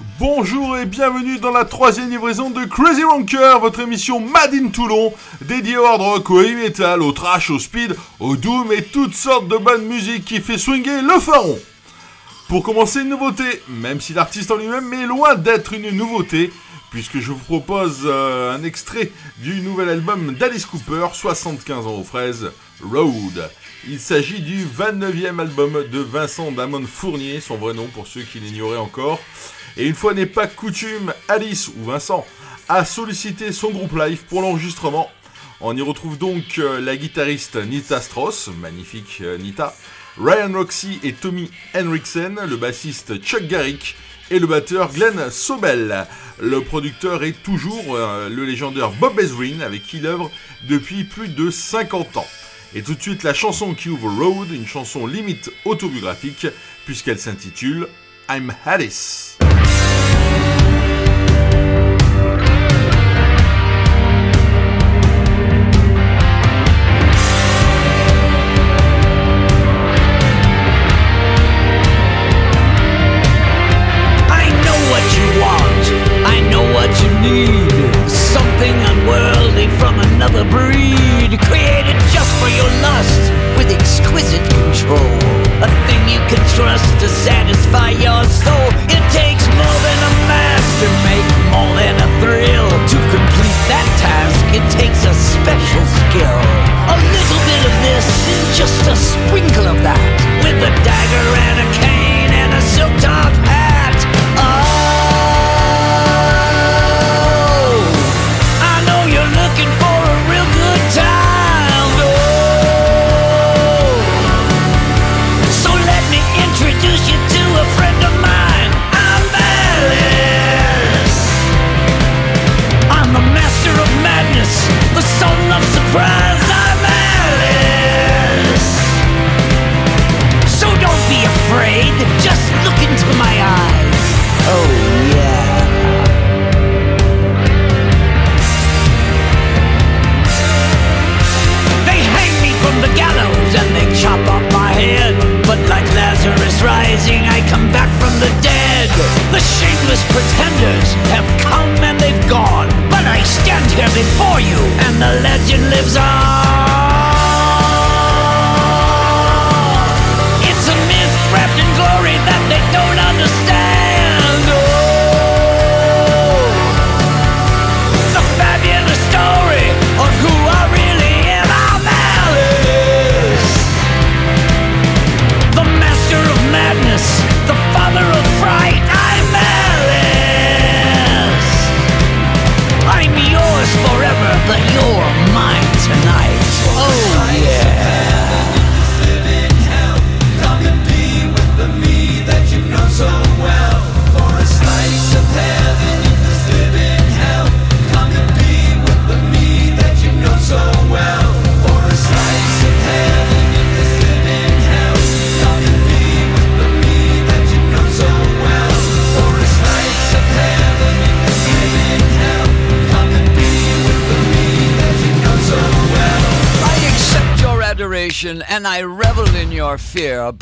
Bonjour et bienvenue dans la troisième livraison de Crazy Ranker, votre émission Mad in Toulon, dédiée au hard rock, au heavy metal, au trash, au speed, au doom et toutes sortes de bonnes musiques qui fait swinger le pharaon. Pour commencer, une nouveauté, même si l'artiste en lui-même est loin d'être une nouveauté, puisque je vous propose euh, un extrait du nouvel album d'Alice Cooper, 75 ans aux fraises, Road. Il s'agit du 29e album de Vincent Damon Fournier, son vrai nom pour ceux qui l'ignoraient encore. Et une fois n'est pas coutume, Alice ou Vincent a sollicité son groupe live pour l'enregistrement. On y retrouve donc euh, la guitariste Nita Strauss, magnifique euh, Nita, Ryan Roxy et Tommy Henriksen, le bassiste Chuck Garrick et le batteur Glenn Sobel. Le producteur est toujours euh, le légendaire Bob Ezrin avec qui il œuvre depuis plus de 50 ans. Et tout de suite la chanson qui ouvre Road, une chanson limite autobiographique puisqu'elle s'intitule I'm Alice.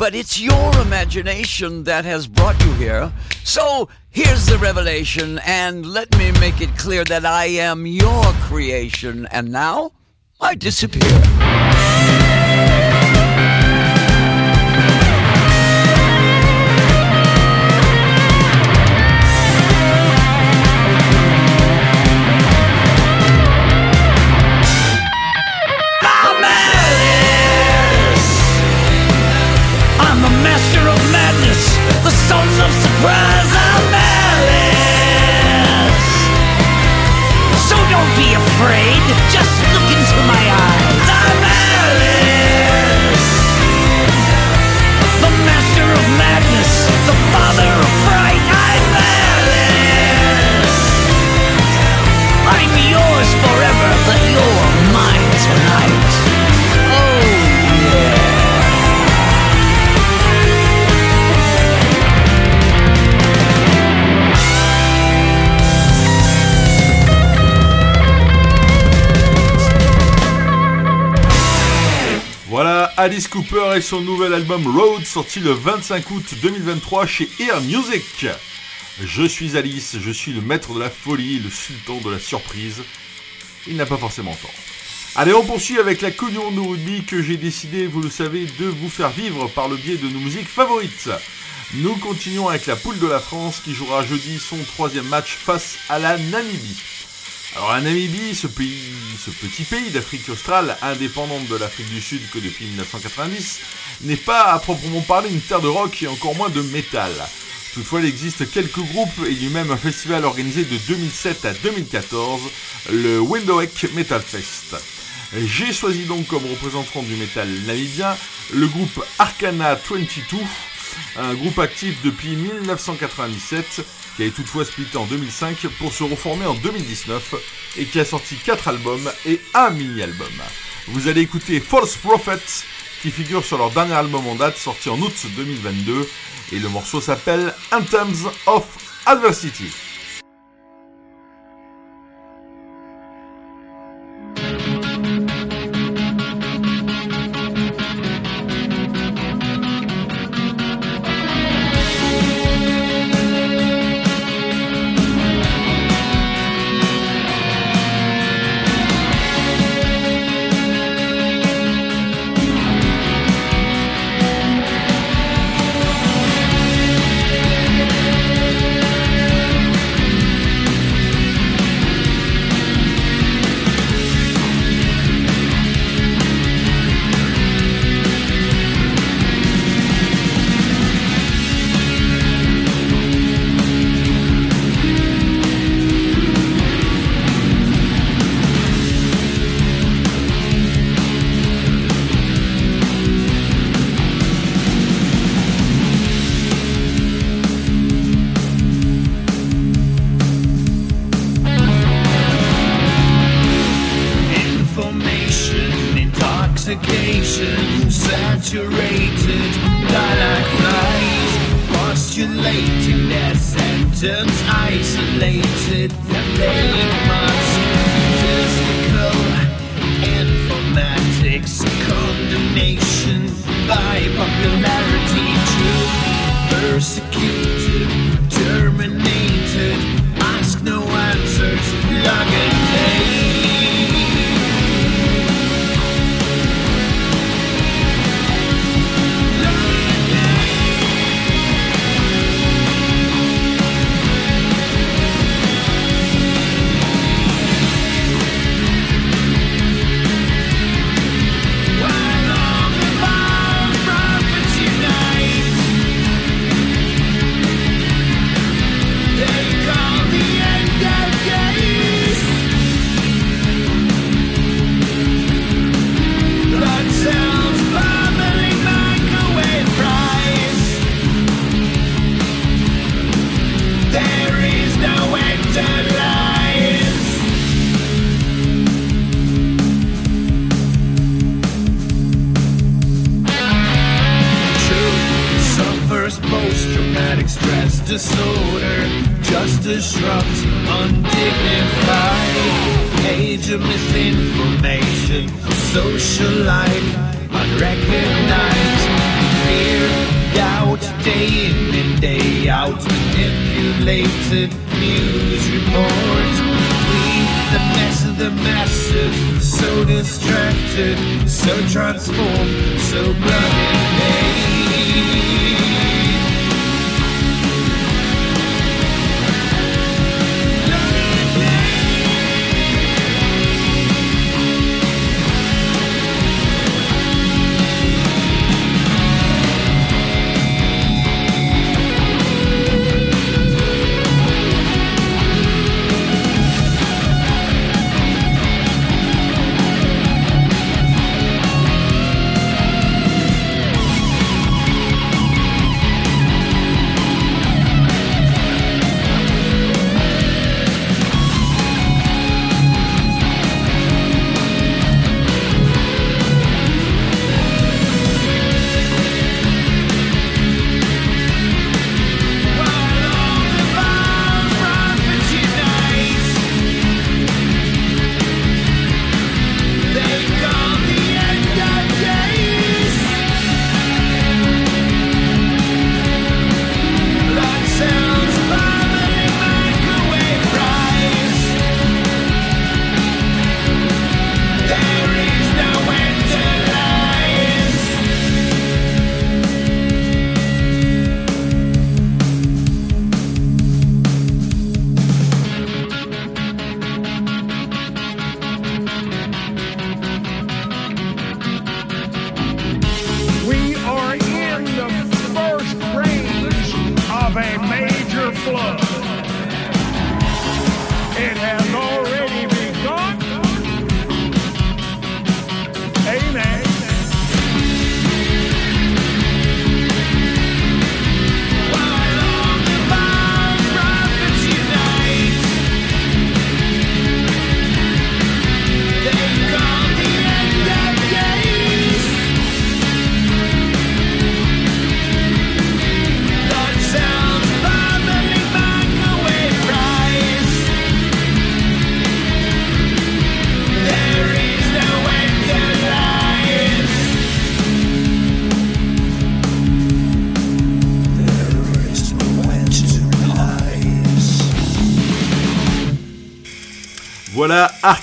But it's your imagination that has brought you here. So here's the revelation, and let me make it clear that I am your creation, and now I disappear. Alice Cooper et son nouvel album Road sorti le 25 août 2023 chez Ear Music. Je suis Alice, je suis le maître de la folie, le sultan de la surprise. Il n'a pas forcément tort. Allez, on poursuit avec la Coupe de rugby que j'ai décidé, vous le savez, de vous faire vivre par le biais de nos musiques favorites. Nous continuons avec la poule de la France qui jouera jeudi son troisième match face à la Namibie. Alors la Namibie, ce, pays, ce petit pays d'Afrique australe, indépendante de l'Afrique du Sud que depuis 1990, n'est pas à proprement parler une terre de rock et encore moins de métal. Toutefois, il existe quelques groupes et il y a même un festival organisé de 2007 à 2014, le Windhoek Metal Fest. J'ai choisi donc comme représentant du métal namibien le groupe Arcana 22, un groupe actif depuis 1997 qui a toutefois splitté en 2005 pour se reformer en 2019 et qui a sorti 4 albums et un mini-album. Vous allez écouter False Prophets qui figure sur leur dernier album en date sorti en août 2022 et le morceau s'appelle Anthems of Adversity.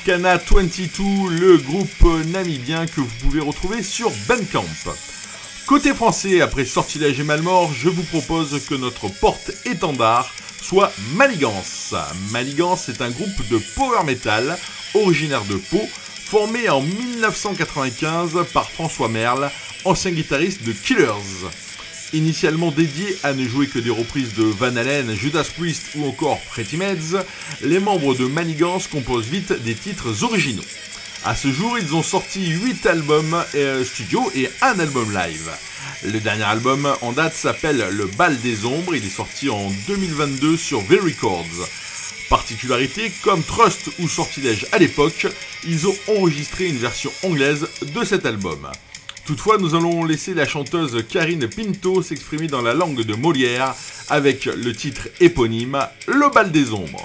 Arcana 22, le groupe namibien que vous pouvez retrouver sur Bandcamp. Côté français, après Sortilège et Malmort, je vous propose que notre porte-étendard soit Maligance. Maligance est un groupe de power metal originaire de Pau, formé en 1995 par François Merle, ancien guitariste de Killers. Initialement dédié à ne jouer que des reprises de Van Halen, Judas Priest ou encore Pretty Meds, les membres de Manigance composent vite des titres originaux. À ce jour, ils ont sorti 8 albums euh, studio et un album live. Le dernier album en date s'appelle Le Bal des Ombres, il est sorti en 2022 sur V Records. Particularité, comme Trust ou Sortilège à l'époque, ils ont enregistré une version anglaise de cet album. Toutefois, nous allons laisser la chanteuse Karine Pinto s'exprimer dans la langue de Molière avec le titre éponyme Le bal des ombres.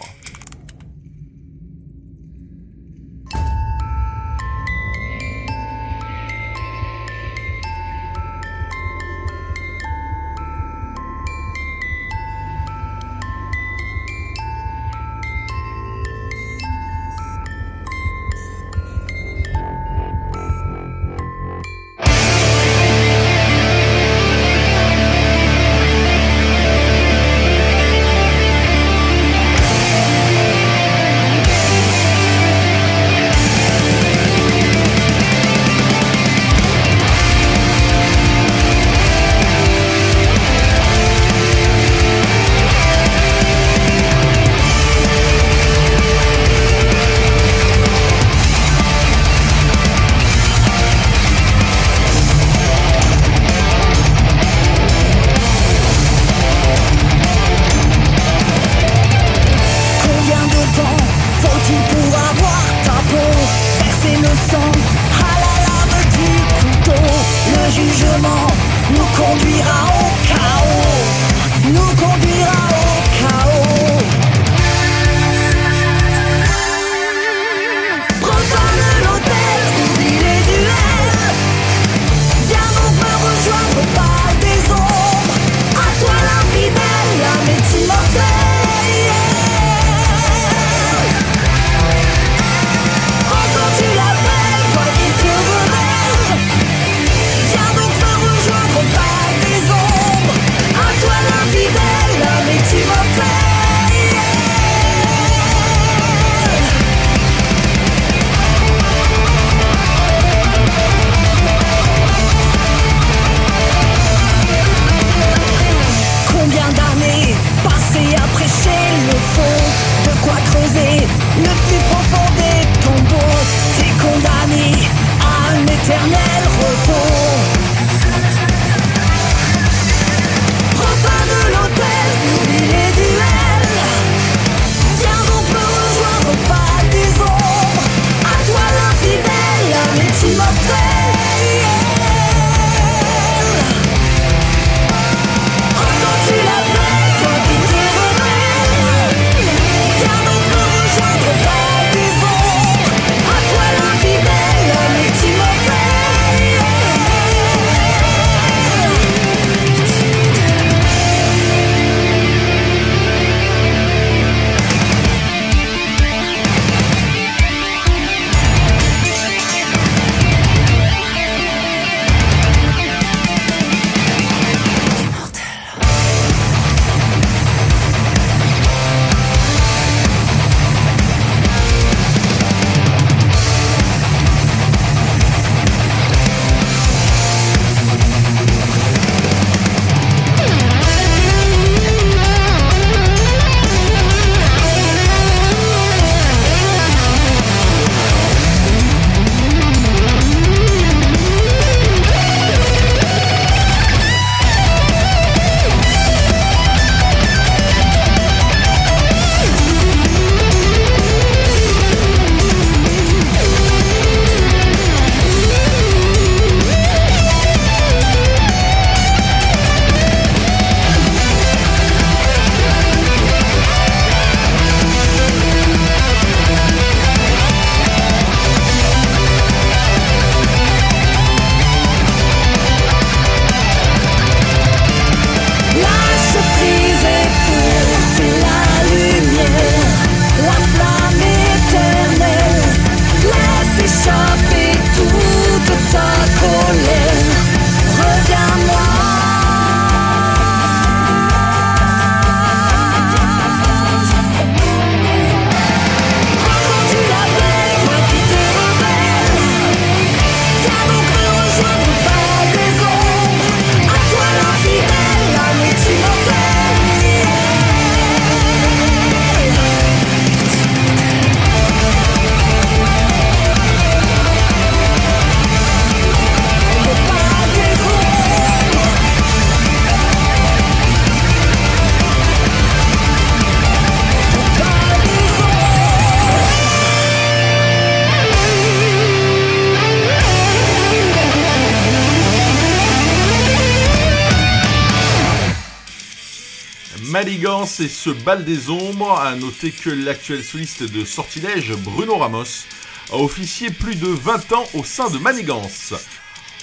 Et ce bal des ombres. À noter que l'actuel soliste de Sortilège, Bruno Ramos, a officié plus de 20 ans au sein de Manigance.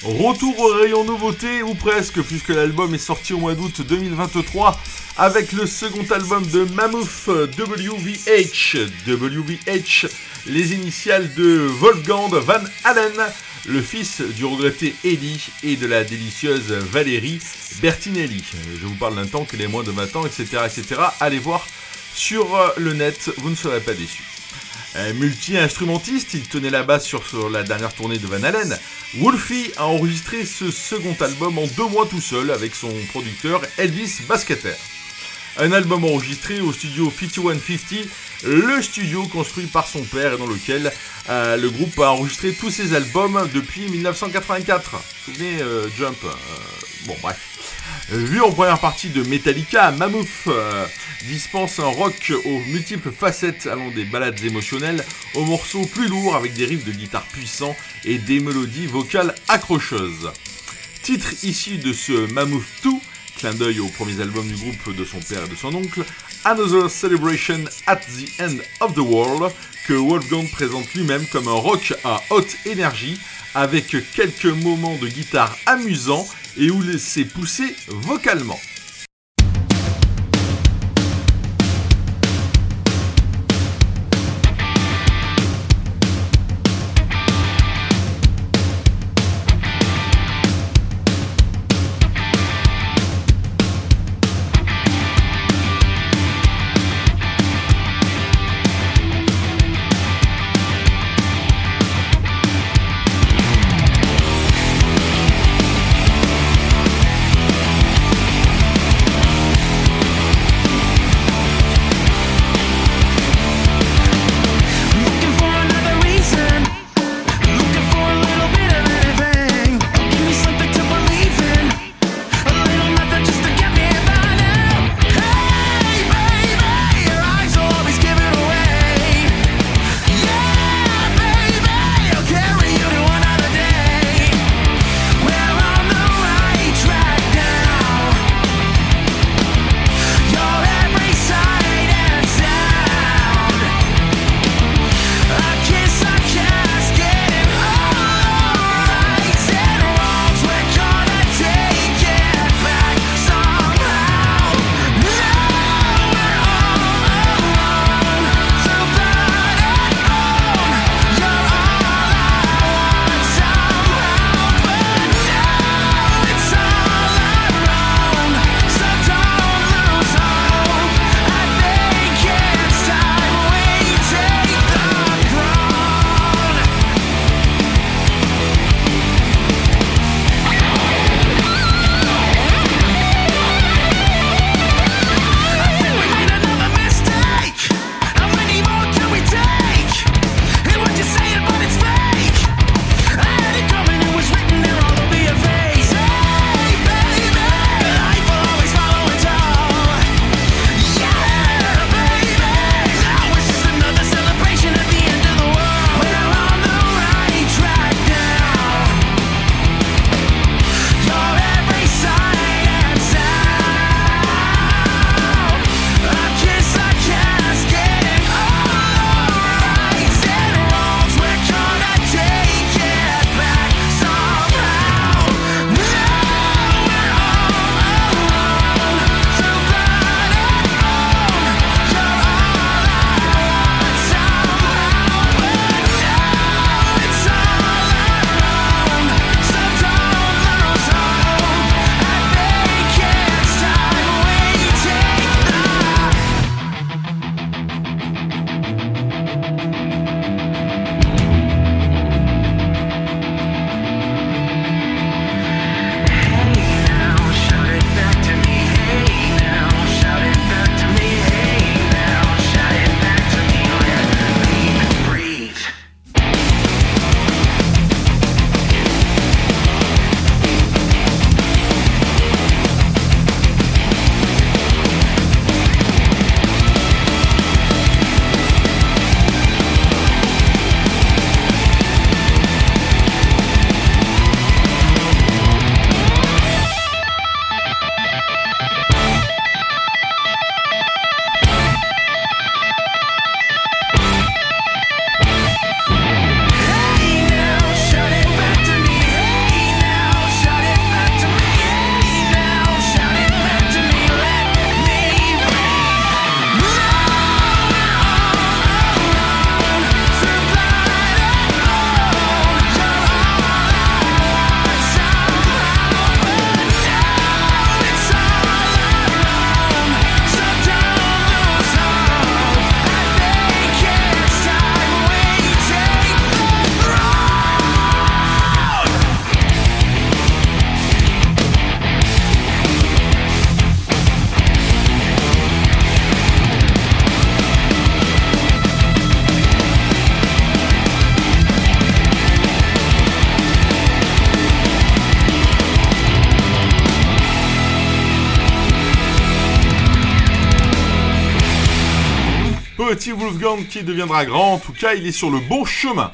Retour au rayon nouveauté, ou presque, puisque l'album est sorti au mois d'août 2023 avec le second album de Mammoth WVH. WVH, les initiales de Wolfgang Van Allen, le fils du regretté Eddie et de la délicieuse Valérie Bertinelli. Je vous parle d'un temps que les moins de 20 ans, etc., etc. Allez voir sur le net, vous ne serez pas déçus. Multi-instrumentiste, il tenait la basse sur, sur, la dernière tournée de Van Halen. Wolfie a enregistré ce second album en deux mois tout seul avec son producteur Elvis Basketer. Un album enregistré au studio 5150, le studio construit par son père et dans lequel euh, le groupe a enregistré tous ses albums depuis 1984. Vous souvenez, euh, Jump euh, Bon, bref. Vu en première partie de Metallica, Mammoth dispense un rock aux multiples facettes allant des balades émotionnelles aux morceaux plus lourds avec des riffs de guitare puissants et des mélodies vocales accrocheuses. Titre issu de ce Mammoth 2, clin d'œil aux premiers albums du groupe de son père et de son oncle, Another Celebration at the End of the World, que Wolfgang présente lui-même comme un rock à haute énergie, avec quelques moments de guitare amusants et où laisser pousser vocalement. Qui deviendra grand, en tout cas il est sur le bon chemin.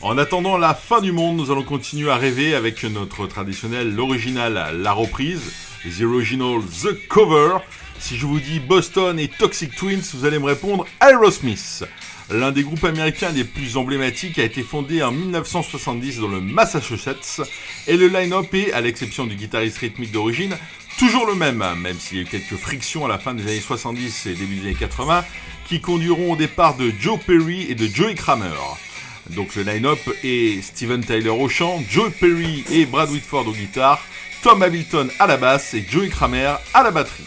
En attendant la fin du monde, nous allons continuer à rêver avec notre traditionnel, l'original, la reprise, The Original, The Cover. Si je vous dis Boston et Toxic Twins, vous allez me répondre Aerosmith. L'un des groupes américains les plus emblématiques a été fondé en 1970 dans le Massachusetts et le line-up est, à l'exception du guitariste rythmique d'origine, toujours le même, même s'il y a eu quelques frictions à la fin des années 70 et début des années 80 qui conduiront au départ de Joe Perry et de Joey Kramer. Donc le line-up est Steven Tyler au chant, Joe Perry et Brad Whitford aux guitares, Tom Hamilton à la basse et Joey Kramer à la batterie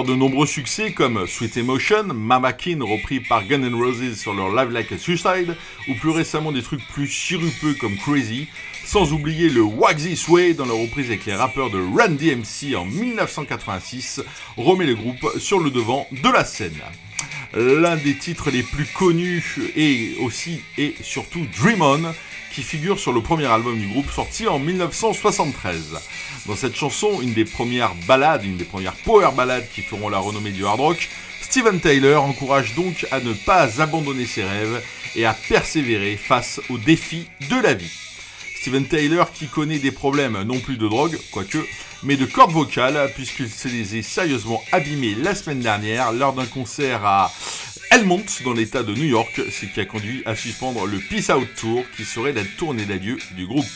de nombreux succès comme Sweet Emotion, Mama Kin repris par Guns N' Roses sur leur Live Like a Suicide, ou plus récemment des trucs plus sirupeux comme Crazy, sans oublier le Wax This dans leur reprise avec les rappeurs de Run DMC en 1986, remet le groupe sur le devant de la scène. L'un des titres les plus connus est aussi et surtout Dream On, qui figure sur le premier album du groupe sorti en 1973. Dans cette chanson, une des premières ballades, une des premières power ballades qui feront la renommée du hard rock, Steven Tyler encourage donc à ne pas abandonner ses rêves et à persévérer face aux défis de la vie. Steven Tyler qui connaît des problèmes non plus de drogue, quoique, mais de cordes vocales, puisqu'il se les est sérieusement abîmés la semaine dernière lors d'un concert à Elmont dans l'état de New York, ce qui a conduit à suspendre le Peace Out Tour qui serait la tournée d'adieu du groupe.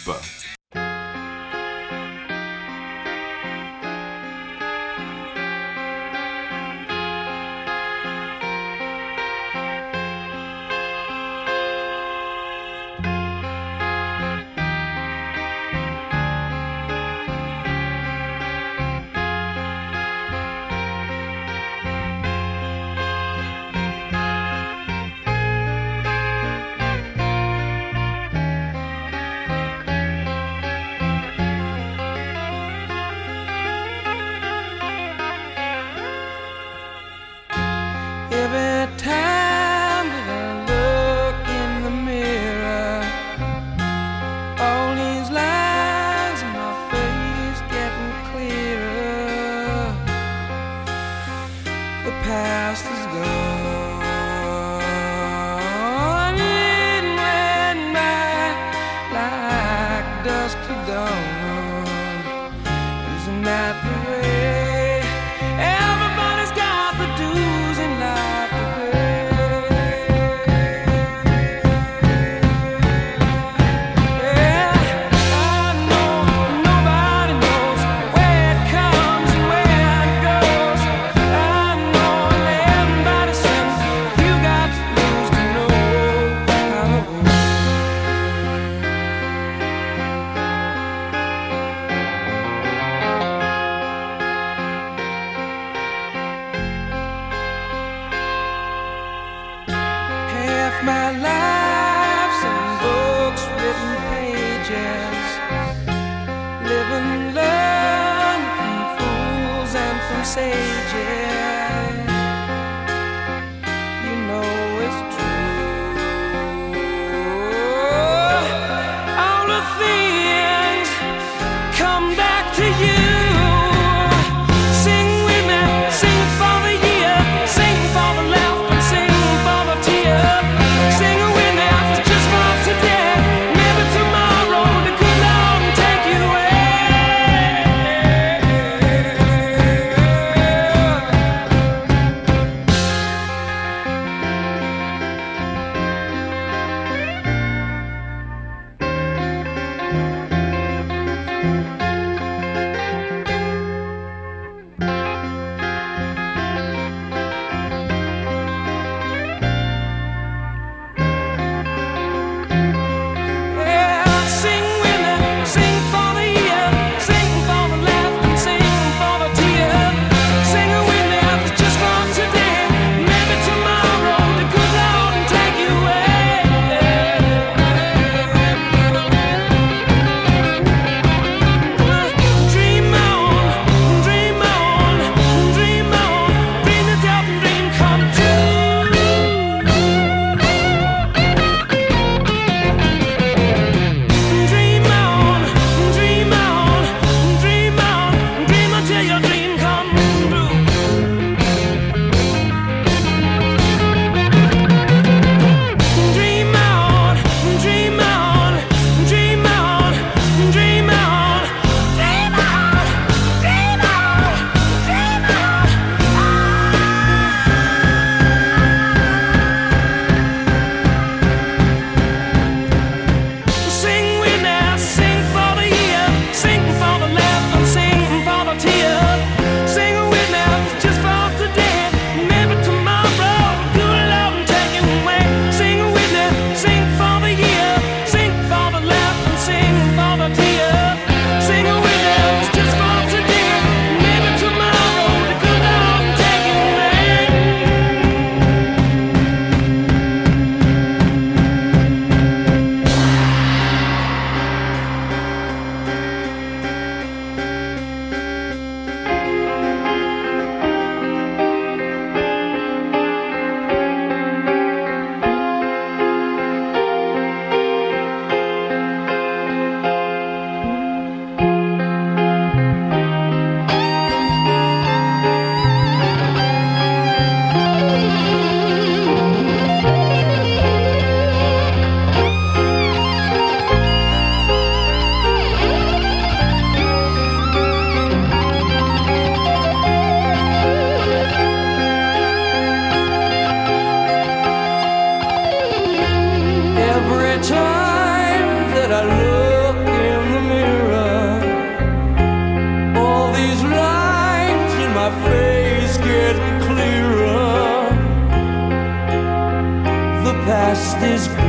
is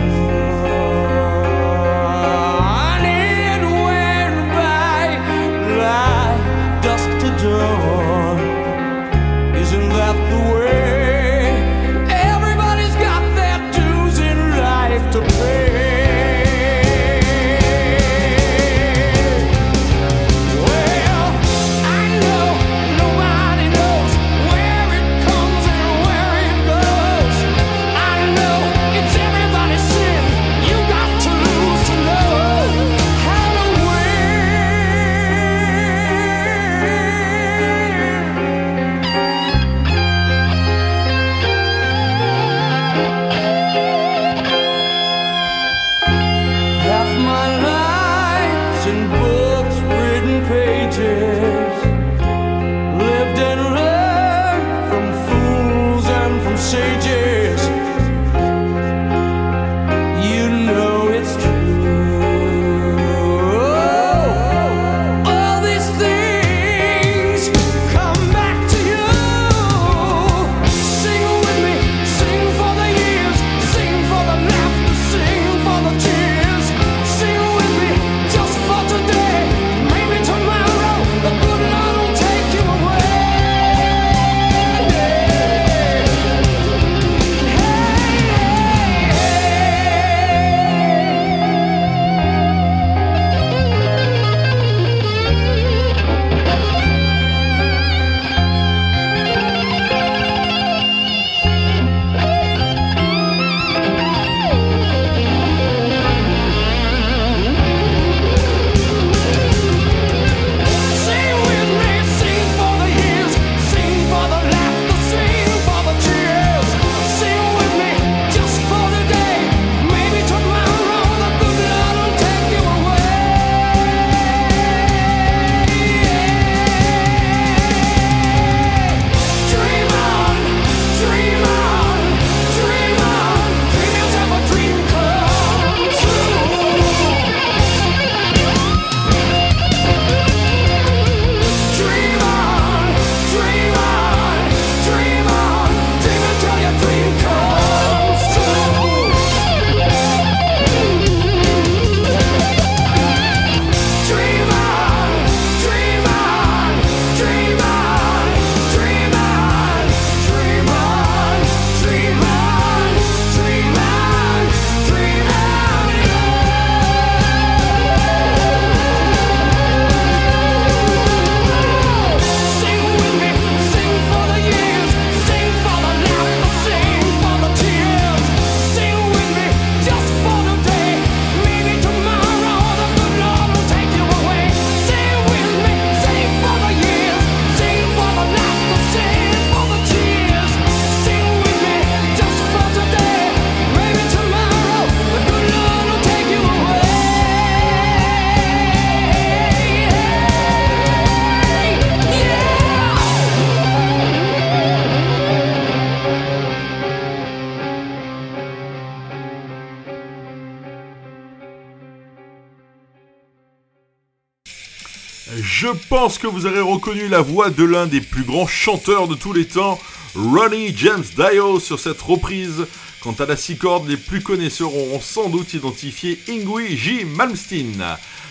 pense que vous aurez reconnu la voix de l'un des plus grands chanteurs de tous les temps, Ronnie James Dio, sur cette reprise. Quant à la six cordes, les plus connaisseurs auront sans doute identifié Ingui J. Malmsteen.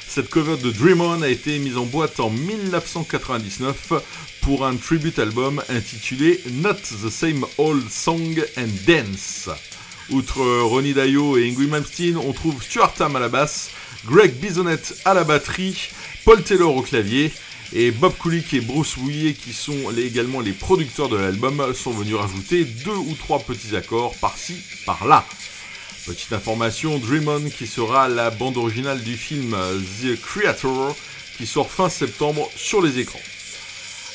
Cette cover de Dream On a été mise en boîte en 1999 pour un tribute album intitulé Not the Same Old Song and Dance. Outre Ronnie Dio et Ingui Malmsteen, on trouve Stuart Tam à la basse, Greg Bisonette à la batterie, Paul Taylor au clavier et Bob Kulick et Bruce Wouillet, qui sont également les producteurs de l'album, sont venus rajouter deux ou trois petits accords par-ci, par-là. Petite information, Dream On qui sera la bande originale du film The Creator qui sort fin septembre sur les écrans.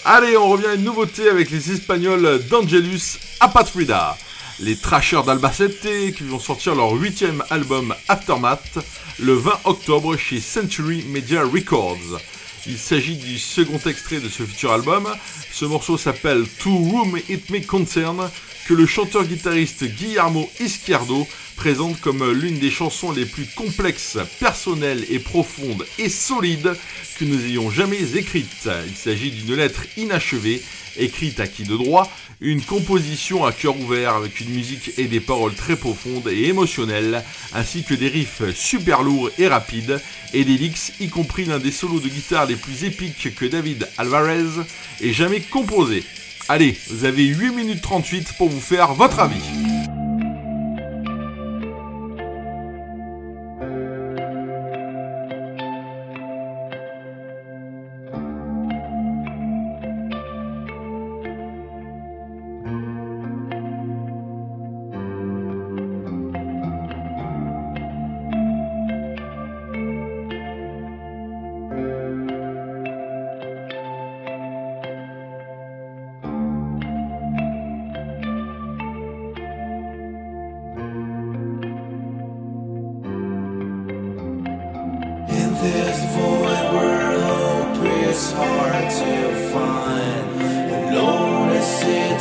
Allez, on revient à une nouveauté avec les Espagnols d'Angelus Apatrida. Les Trashers d'Albacete qui vont sortir leur huitième album Aftermath le 20 octobre chez Century Media Records. Il s'agit du second extrait de ce futur album. Ce morceau s'appelle To Room It May Concern, que le chanteur-guitariste Guillermo Izquierdo présente comme l'une des chansons les plus complexes, personnelles et profondes et solides que nous ayons jamais écrites. Il s'agit d'une lettre inachevée, écrite à qui de droit, une composition à cœur ouvert avec une musique et des paroles très profondes et émotionnelles, ainsi que des riffs super lourds et rapides, et des licks, y compris l'un des solos de guitare les plus épiques que David Alvarez ait jamais composé. Allez, vous avez 8 minutes 38 pour vous faire votre avis.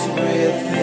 with me.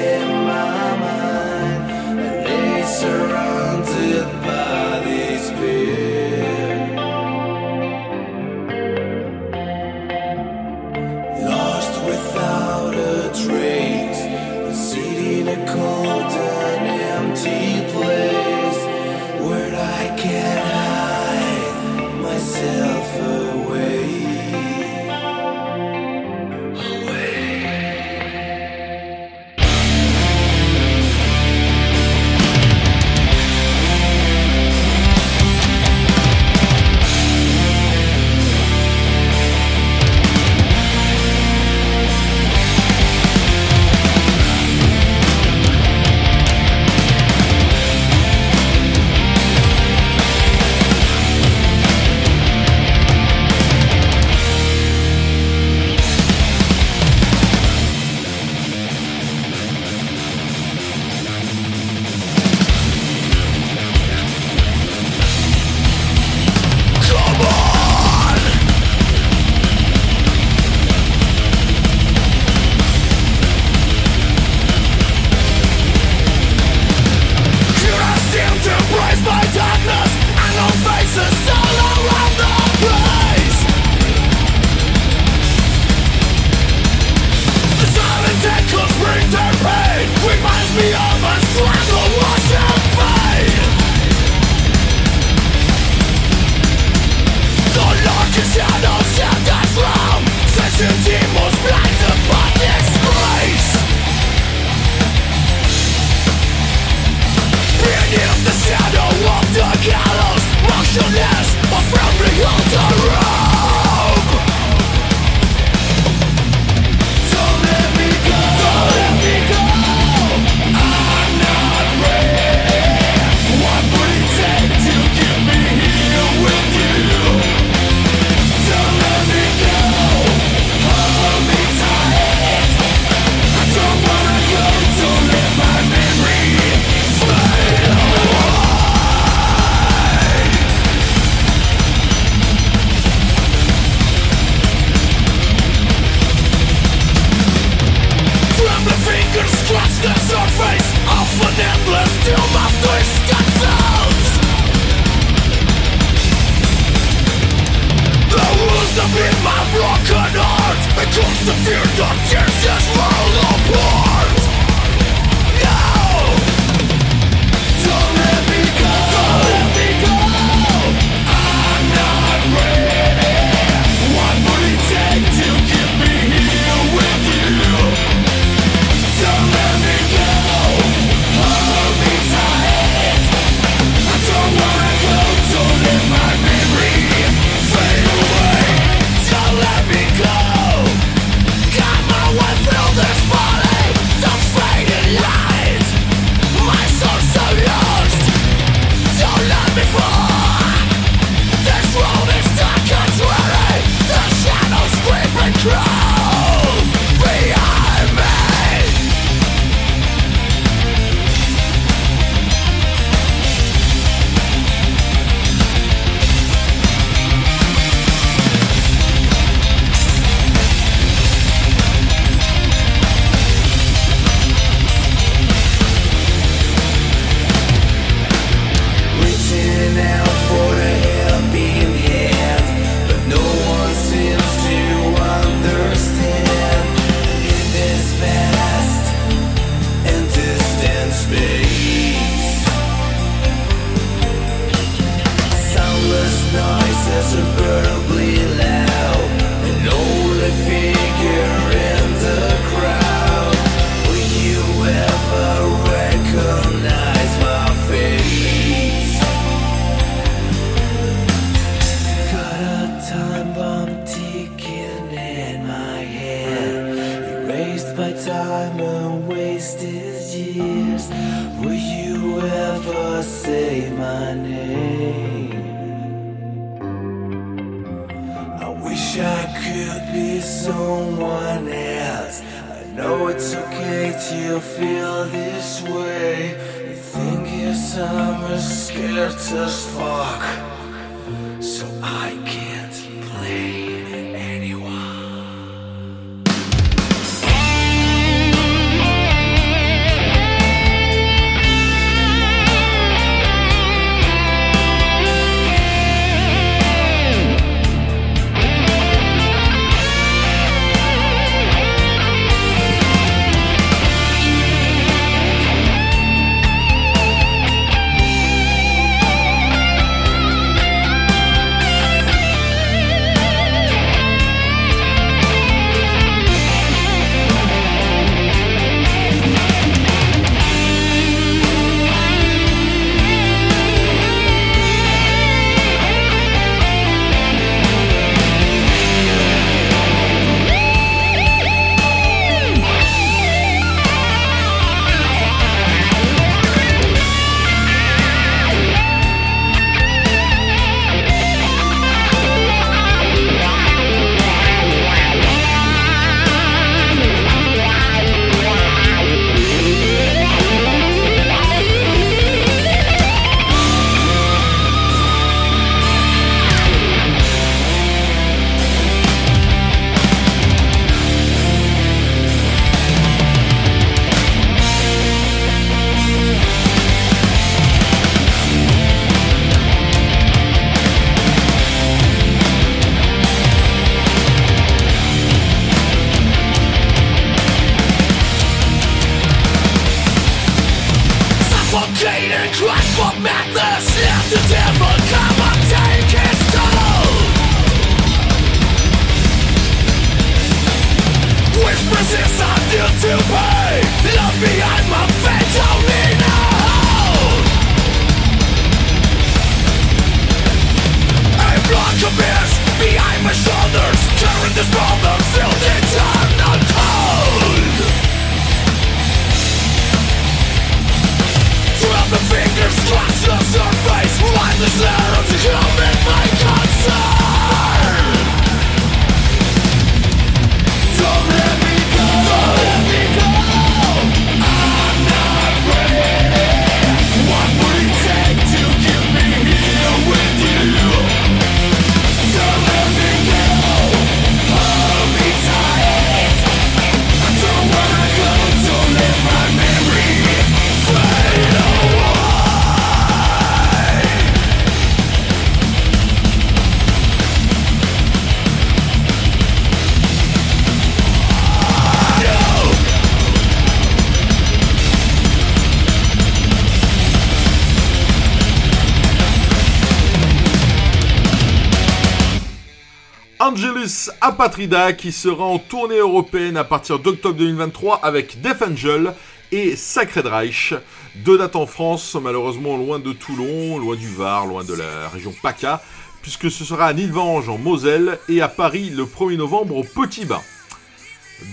Apatrida qui sera en tournée européenne à partir d'octobre 2023 avec Death Angel et Sacred Reich. Deux dates en France, malheureusement loin de Toulon, loin du Var, loin de la région PACA, puisque ce sera à Nilvange en Moselle et à Paris le 1er novembre au Petit Bain.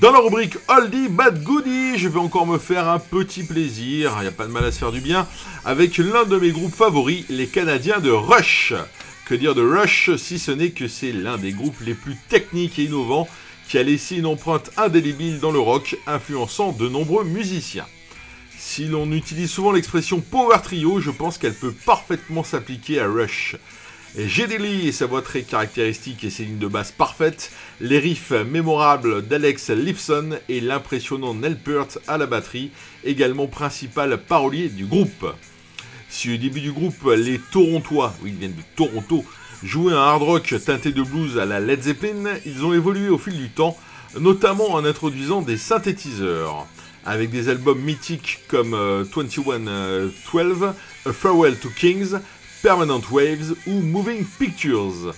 Dans la rubrique Oldie Bad Goodie, je vais encore me faire un petit plaisir, il n'y a pas de mal à se faire du bien, avec l'un de mes groupes favoris, les Canadiens de Rush. Que dire de Rush si ce n'est que c'est l'un des groupes les plus techniques et innovants qui a laissé une empreinte indélébile dans le rock, influençant de nombreux musiciens. Si l'on utilise souvent l'expression power trio, je pense qu'elle peut parfaitement s'appliquer à Rush. Lee et sa voix très caractéristique et ses lignes de basse parfaites, les riffs mémorables d'Alex Lifson et l'impressionnant Nell Peart à la batterie, également principal parolier du groupe. Si au début du groupe, les Torontois, ils viennent de Toronto, jouaient un hard rock teinté de blues à la Led Zeppelin, ils ont évolué au fil du temps, notamment en introduisant des synthétiseurs. avec des albums mythiques comme 2112, A Farewell to Kings, Permanent Waves ou Moving Pictures.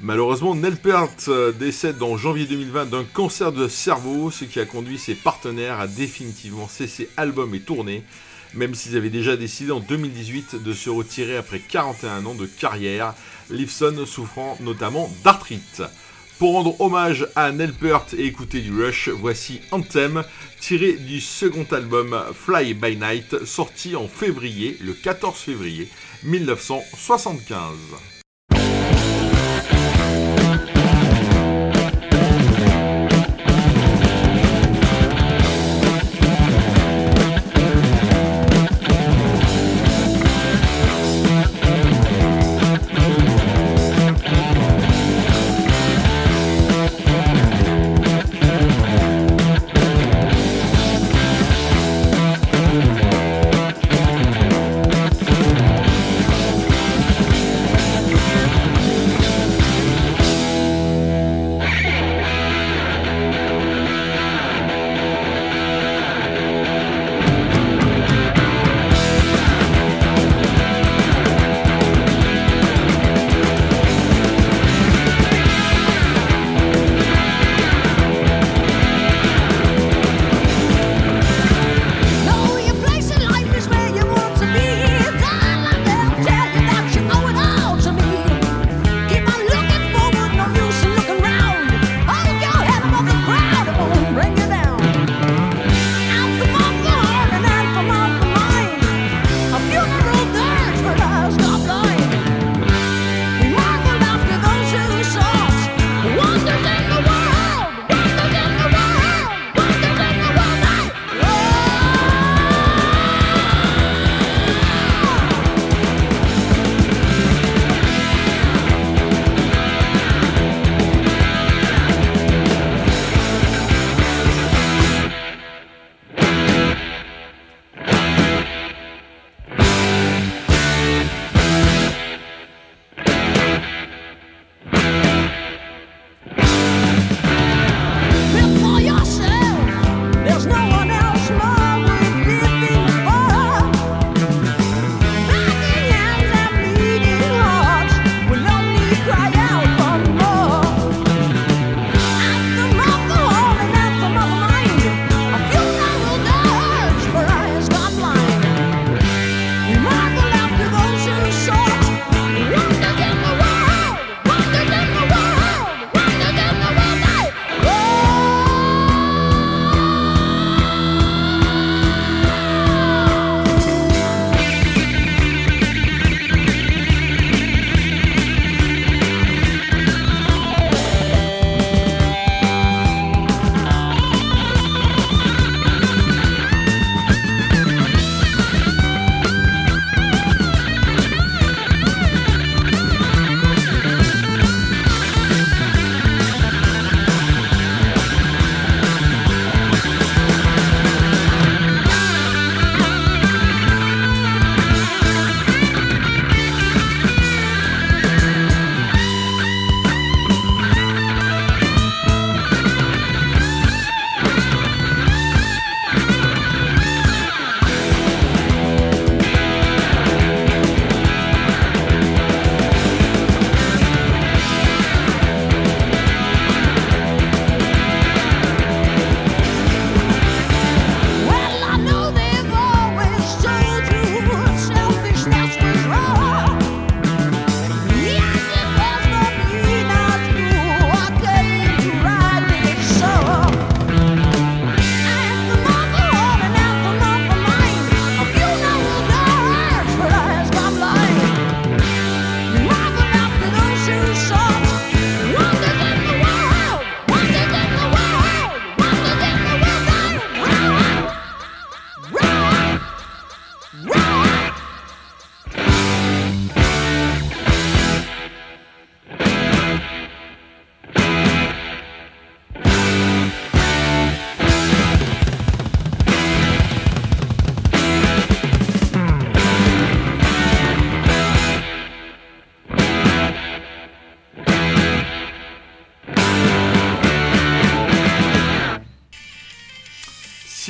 Malheureusement, Nel Peart décède en janvier 2020 d'un cancer de cerveau, ce qui a conduit ses partenaires à définitivement cesser albums et tournées, même s'ils avaient déjà décidé en 2018 de se retirer après 41 ans de carrière, Lifson souffrant notamment d'arthrite. Pour rendre hommage à Nel Peart et écouter du Rush, voici Anthem, tiré du second album Fly by Night, sorti en février, le 14 février 1975.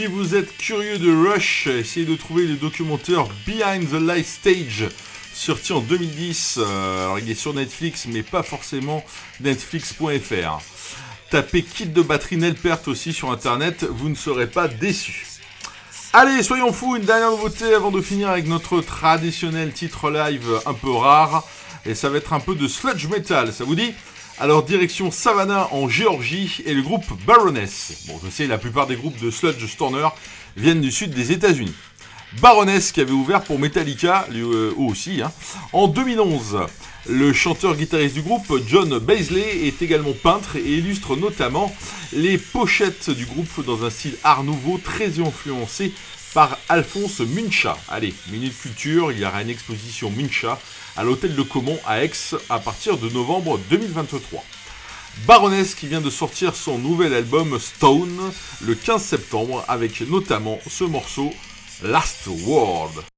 Vous êtes curieux de Rush, essayez de trouver le documentaire Behind the Light Stage, sorti en 2010. Euh, alors il est sur Netflix, mais pas forcément netflix.fr. Tapez kit de batterie Nelpert aussi sur internet, vous ne serez pas déçus. Allez, soyons fous, une dernière nouveauté avant de finir avec notre traditionnel titre live un peu rare. Et ça va être un peu de sludge metal, ça vous dit? Alors direction Savannah en Géorgie et le groupe Baroness. Bon, je sais, la plupart des groupes de sludge stoner viennent du sud des États-Unis. Baroness qui avait ouvert pour Metallica, lui euh, aussi, hein, en 2011. Le chanteur-guitariste du groupe, John Baisley, est également peintre et illustre notamment les pochettes du groupe dans un style art nouveau très influencé par Alphonse Muncha. Allez, Minute Culture, il y aura une exposition Muncha à l'hôtel de Comont à Aix à partir de novembre 2023. Baroness qui vient de sortir son nouvel album Stone le 15 septembre avec notamment ce morceau Last Word.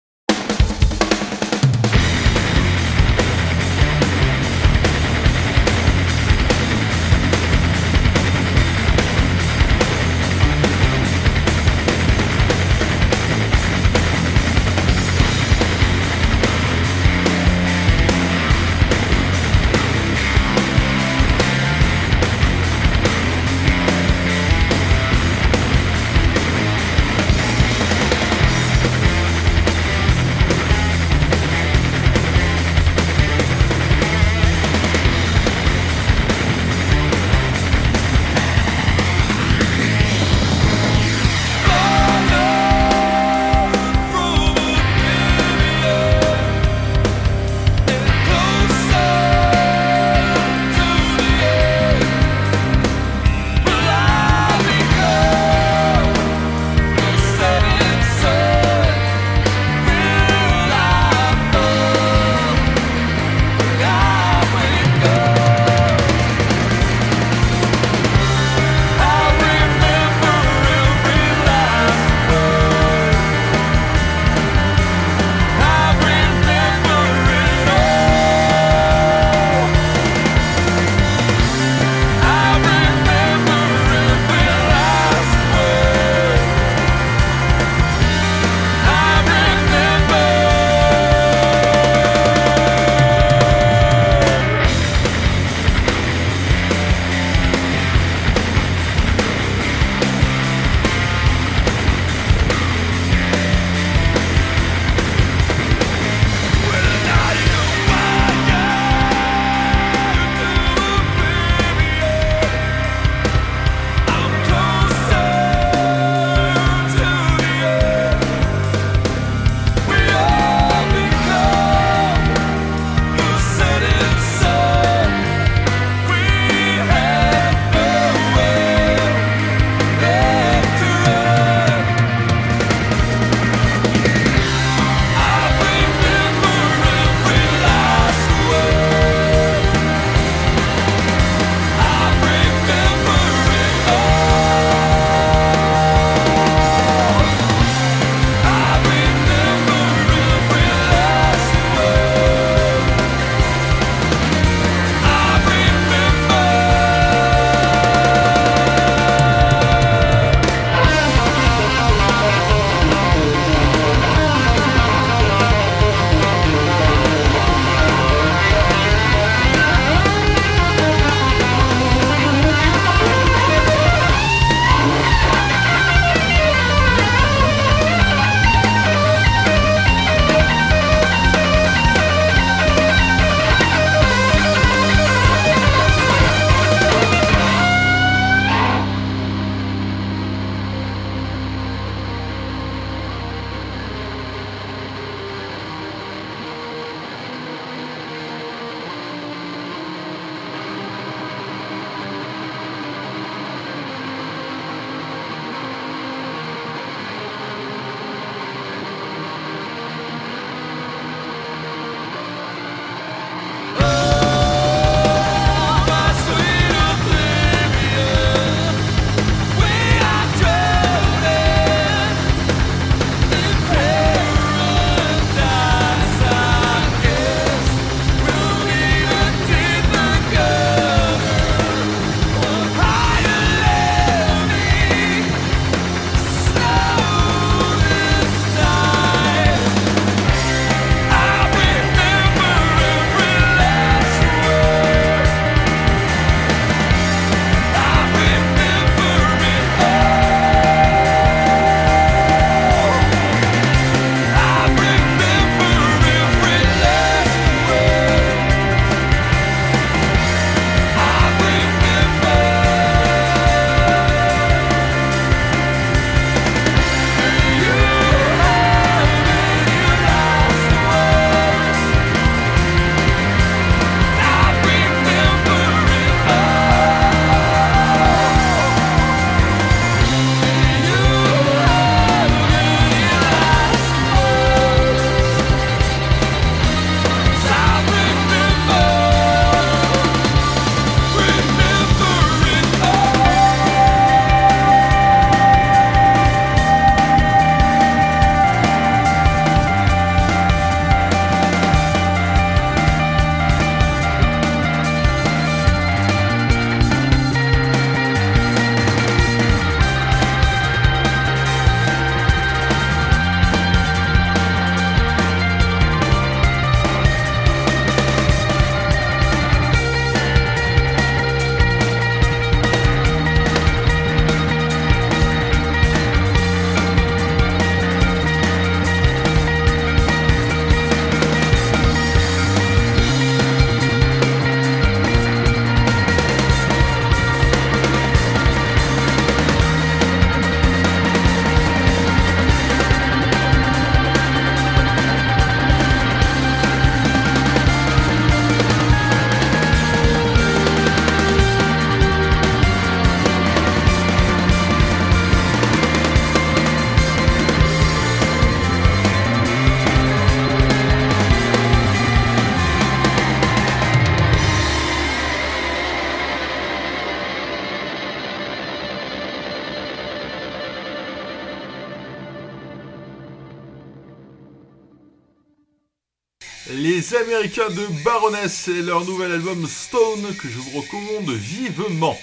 Baroness et leur nouvel album Stone que je vous recommande vivement.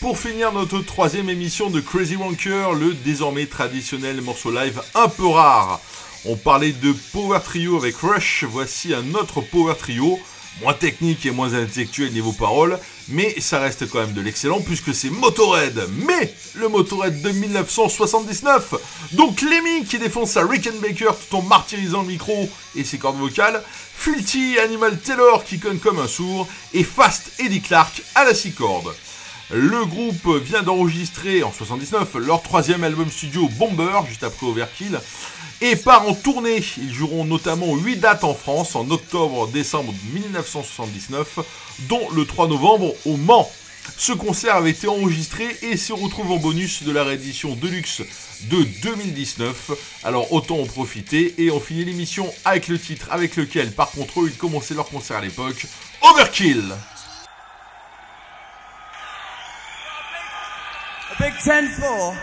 Pour finir notre troisième émission de Crazy Wanker, le désormais traditionnel morceau live un peu rare. On parlait de Power Trio avec Rush, voici un autre Power Trio moins technique et moins intellectuel niveau parole, mais ça reste quand même de l'excellent puisque c'est Motorhead, mais le Motorhead de 1979. Donc Lemmy qui défonce sa Rickenbacker tout en martyrisant le micro et ses cordes vocales, Filthy Animal Taylor qui conne comme un sourd, et Fast Eddie Clark à la six cordes. Le groupe vient d'enregistrer en 79 leur troisième album studio Bomber, juste après Overkill, et part en tournée. Ils joueront notamment 8 dates en France en octobre-décembre 1979, dont le 3 novembre au Mans. Ce concert avait été enregistré et se retrouve en bonus de la réédition Deluxe de 2019. Alors autant en profiter et on finit l'émission avec le titre avec lequel par contre ils commençaient leur concert à l'époque, Overkill. Big 10-4.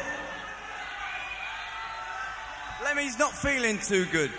Lemmy's not feeling too good.